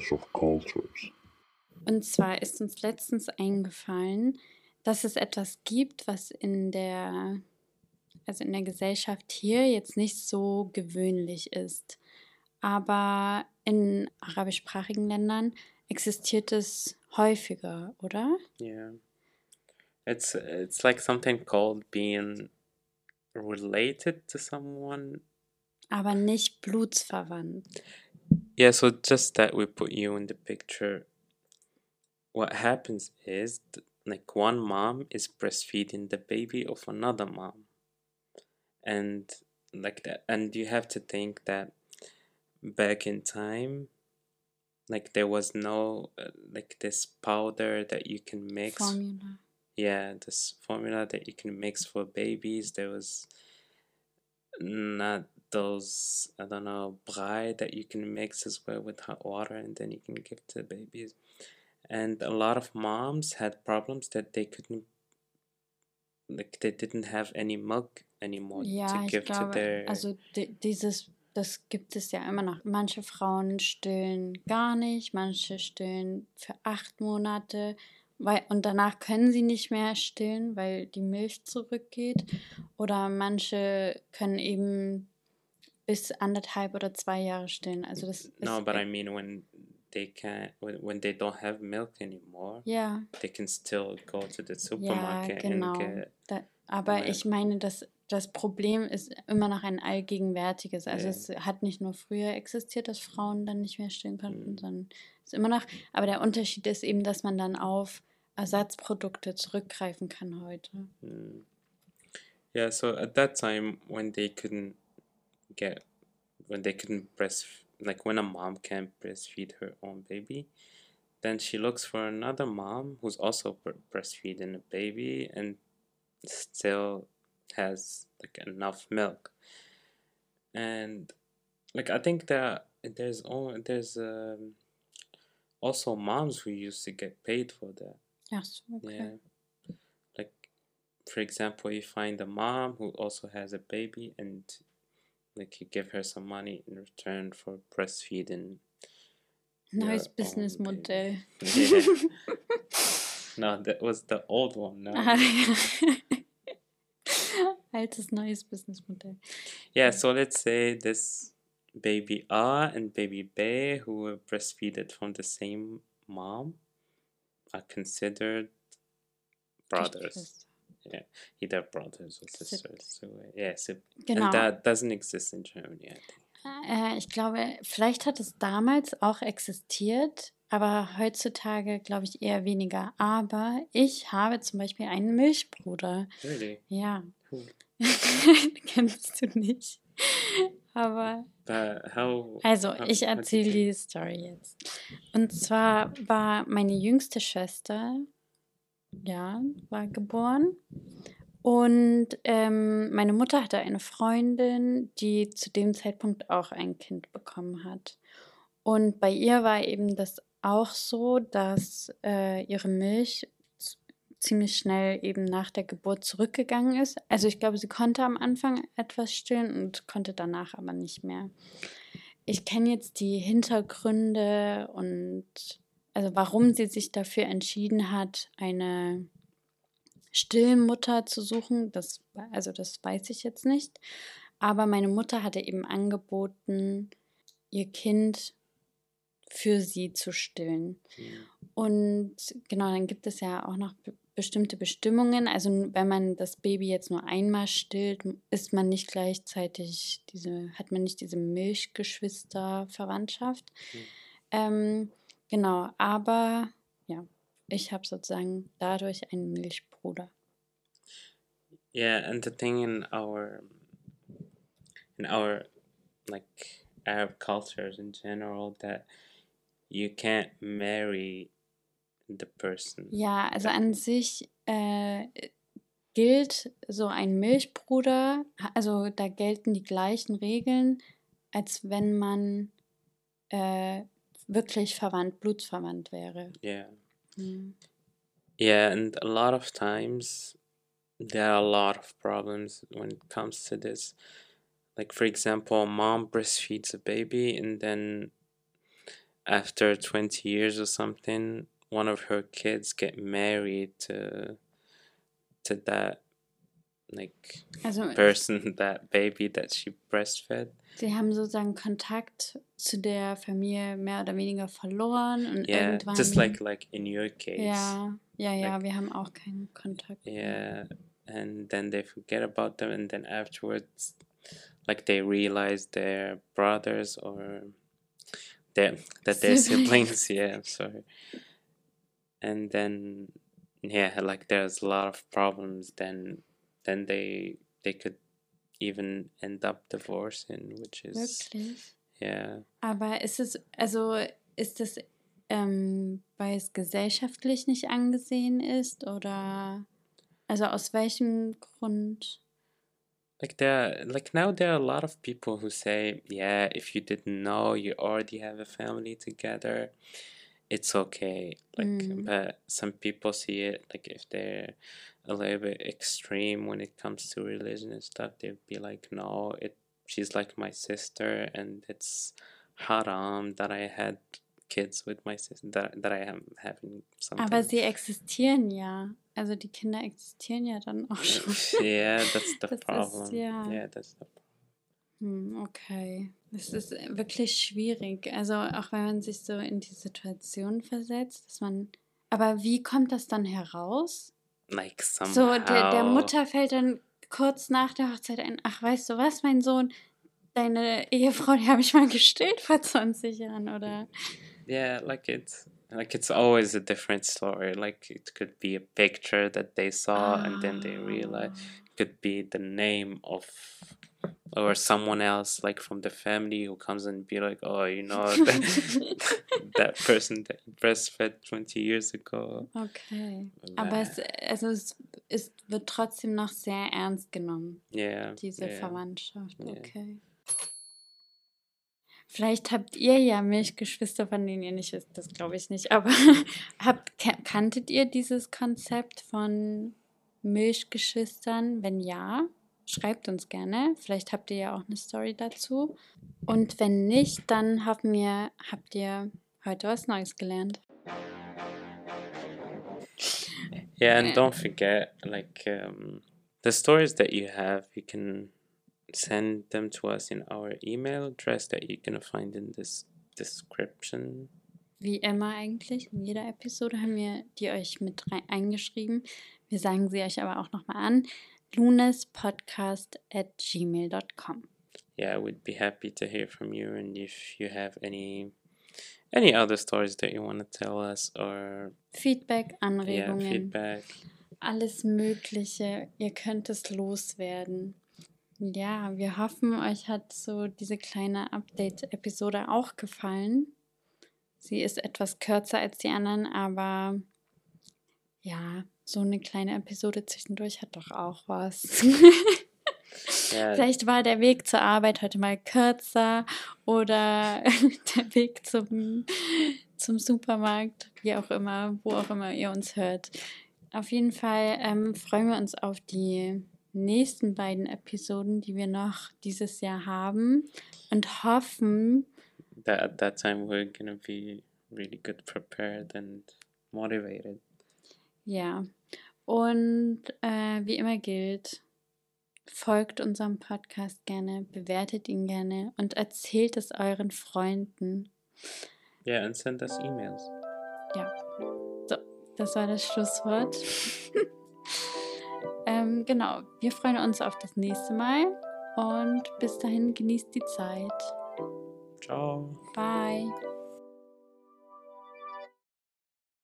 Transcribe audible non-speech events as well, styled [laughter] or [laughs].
clash of cultures. Und zwar ist uns letztens eingefallen, dass es etwas gibt, was in der, also in der Gesellschaft hier jetzt nicht so gewöhnlich ist. Aber in arabischsprachigen Ländern existiert es häufiger, oder? Yeah. It's it's like something called being related to someone. Aber nicht blutsverwandt. Yeah, so just that we put you in the picture. What happens is th- like one mom is breastfeeding the baby of another mom. And like that and you have to think that back in time like there was no uh, like this powder that you can mix Formula. yeah this formula that you can mix for babies there was not those i don't know bride that you can mix as well with hot water and then you can give to babies and a lot of moms had problems that they couldn't like they didn't have any milk anymore Ja, to ich give to glaube, their also di- dieses, das gibt es ja immer noch. Manche Frauen stillen gar nicht, manche stillen für acht Monate, weil, und danach können sie nicht mehr stillen, weil die Milch zurückgeht. Oder manche können eben bis anderthalb oder zwei Jahre stillen. Also das no but i mean when they can't when, when they don't have milk anymore ja, they can still go to the ja, supermarket genau. and get Da, aber Milk. ich meine, das, das Problem ist immer noch ein allgegenwärtiges. Also Ja. es hat nicht nur früher existiert, dass Frauen dann nicht mehr stillen konnten, Mhm. sondern es ist immer noch. Aber der Unterschied ist eben, dass man dann auf Ersatzprodukte zurückgreifen kann heute. Mm. Yeah, so at that time when they couldn't get when they couldn't breast like when a mom can't breastfeed her own baby, then she looks for another mom who's also breastfeeding a baby and still has like enough milk. And like I think that there's only there's um, also moms who used to get paid for that. So, okay. Yeah. Like, for example, you find a mom who also has a baby and like you give her some money in return for breastfeeding. Neues own Businessmodell. [laughs] Yeah. no, that was the old one. No. [laughs] Altes neues Businessmodell. Yeah, so let's say this baby A and baby B who were breastfeeded from the same mom are considered brothers. Yeah, either brothers or sisters. So, uh, yeah, so, Genau. and that doesn't exist in Germany, I think. Äh, ich glaube, vielleicht hat es damals auch existiert, aber heutzutage glaube ich eher weniger. Aber ich habe zum Beispiel einen Milchbruder. Really? Ja. Cool. [laughs] Kennst du nicht. Aber how? also, how- ich erzähle die Story jetzt. Und zwar war meine jüngste Schwester, ja, war geboren. Und ähm, meine Mutter hatte eine Freundin, die zu dem Zeitpunkt auch ein Kind bekommen hat. Und bei ihr war eben das auch so, dass äh, ihre Milch ziemlich schnell eben nach der Geburt zurückgegangen ist. Also ich glaube, sie konnte am Anfang etwas stillen und konnte danach aber nicht mehr. Ich kenne jetzt die Hintergründe und also warum sie sich dafür entschieden hat, eine Stillmutter zu suchen, das, also das weiß ich jetzt nicht. Aber meine Mutter hatte eben angeboten, ihr Kind für sie zu stillen. Mm, Und genau, dann gibt es ja auch noch be- bestimmte Bestimmungen. Also wenn man das Baby jetzt nur einmal stillt, ist man nicht gleichzeitig diese, hat man nicht diese Milchgeschwister-Verwandtschaft. Mhm. Ähm, genau, aber ja, ich habe sozusagen dadurch einen Milchbruder. Yeah, and the thing in our in our like Arab cultures in general that you can't marry the person. Ja, also an sich äh, gilt so ein Milchbruder, also da gelten die gleichen Regeln, als wenn man äh, wirklich verwandt, blutsverwandt wäre. Yeah. Hm. Yeah, and a lot of times there are a lot of problems when it comes to this. Like for example, mom breastfeeds a baby and then after 20 years or something, one of her kids get married to to that like Also person, [laughs] that baby that she breastfed. sie haben sozusagen Kontakt zu der Familie mehr oder weniger verloren und Yeah, irgendwann. just like like in your case. ja, ja, ja, like- wir haben auch keinen Kontakt. Yeah, and then they forget about them, and then afterwards, like they realize they're brothers or they're, that they're [laughs] Siblings. siblings. Yeah, I'm sorry. And then, yeah, like there's a lot of problems. Then, then they they could even end up divorcing, which is Wirklich? yeah. Aber ist es, also ist es, ähm, weil es gesellschaftlich nicht angesehen ist oder also aus welchem Grund? Like there, like now, there are a lot of people who say, "Yeah, if you didn't know, you already have a family together. It's okay." Like, Mm. but some people see it like if they're a little bit extreme when it comes to religion and stuff, they'd be like, "No, it. She's like my sister, and it's haram that I had kids with my sister. That that I am having something." Aber sie existieren ja. Also die Kinder existieren ja dann auch schon. yeah, that's the [laughs] Das problem. ja. yeah, that's the Hm, okay. Das ist wirklich schwierig. Also auch wenn man sich so in die Situation versetzt, dass man. Aber wie kommt das dann heraus? like somehow. So, der, der Mutter fällt dann kurz nach der Hochzeit ein, ach, weißt du was, mein Sohn, deine Ehefrau, die habe ich mal gestillt vor 20 Jahren, oder? Yeah, like it's like it's always a different story. Like it could be a picture that they saw and then they realize it could be the name of or someone else like from the family who comes and be like, Oh, you know [laughs] that, that person that you breastfed twenty years ago. Okay. Aber Nah. es, also es ist, wird trotzdem noch sehr ernst genommen, yeah. diese yeah. Verwandtschaft. Okay. Vielleicht habt ihr ja Milchgeschwister, von denen ihr nicht wisst, das glaube ich nicht, aber [laughs] habt, ka- kanntet ihr dieses Konzept von Milchgeschwistern? Wenn ja, schreibt uns gerne. Vielleicht habt ihr ja auch eine Story dazu. Und wenn nicht, dann haben wir, habt ihr heute was Neues gelernt. Yeah, and don't forget, like um, the stories that you have, you can send them to us in our email address that you're gonna find in this description. Wie immer eigentlich, in jeder Episode haben wir die euch mit eingeschrieben. Wir sagen sie euch aber auch nochmal an. Lunespodcast at gmail.com. Yeah, we'd be happy to hear from you, and if you have any any other stories that you want to tell us or Feedback, yeah, Anregungen, feedback, alles Mögliche. Ihr könnt es loswerden. Ja, wir hoffen, euch hat so diese kleine Update-Episode auch gefallen. Sie ist etwas kürzer als die anderen, aber ja, so eine kleine Episode zwischendurch hat doch auch was. [laughs] yeah, Vielleicht war der Weg zur Arbeit heute mal kürzer oder [laughs] der Weg zum, zum Supermarkt, wie auch immer, wo auch immer ihr uns hört. Auf jeden Fall ähm, freuen wir uns auf die nächsten beiden Episoden, die wir noch dieses Jahr haben und hoffen, that at that time we're gonna be really good prepared and motivated. Ja. Und äh, wie immer gilt, folgt unserem Podcast gerne, bewertet ihn gerne und erzählt es euren Freunden. Yeah, and send us emails. So, das war das Schlusswort. [laughs] ähm, genau, wir freuen uns auf das nächste Mal und bis dahin genießt die Zeit. Ciao. Bye.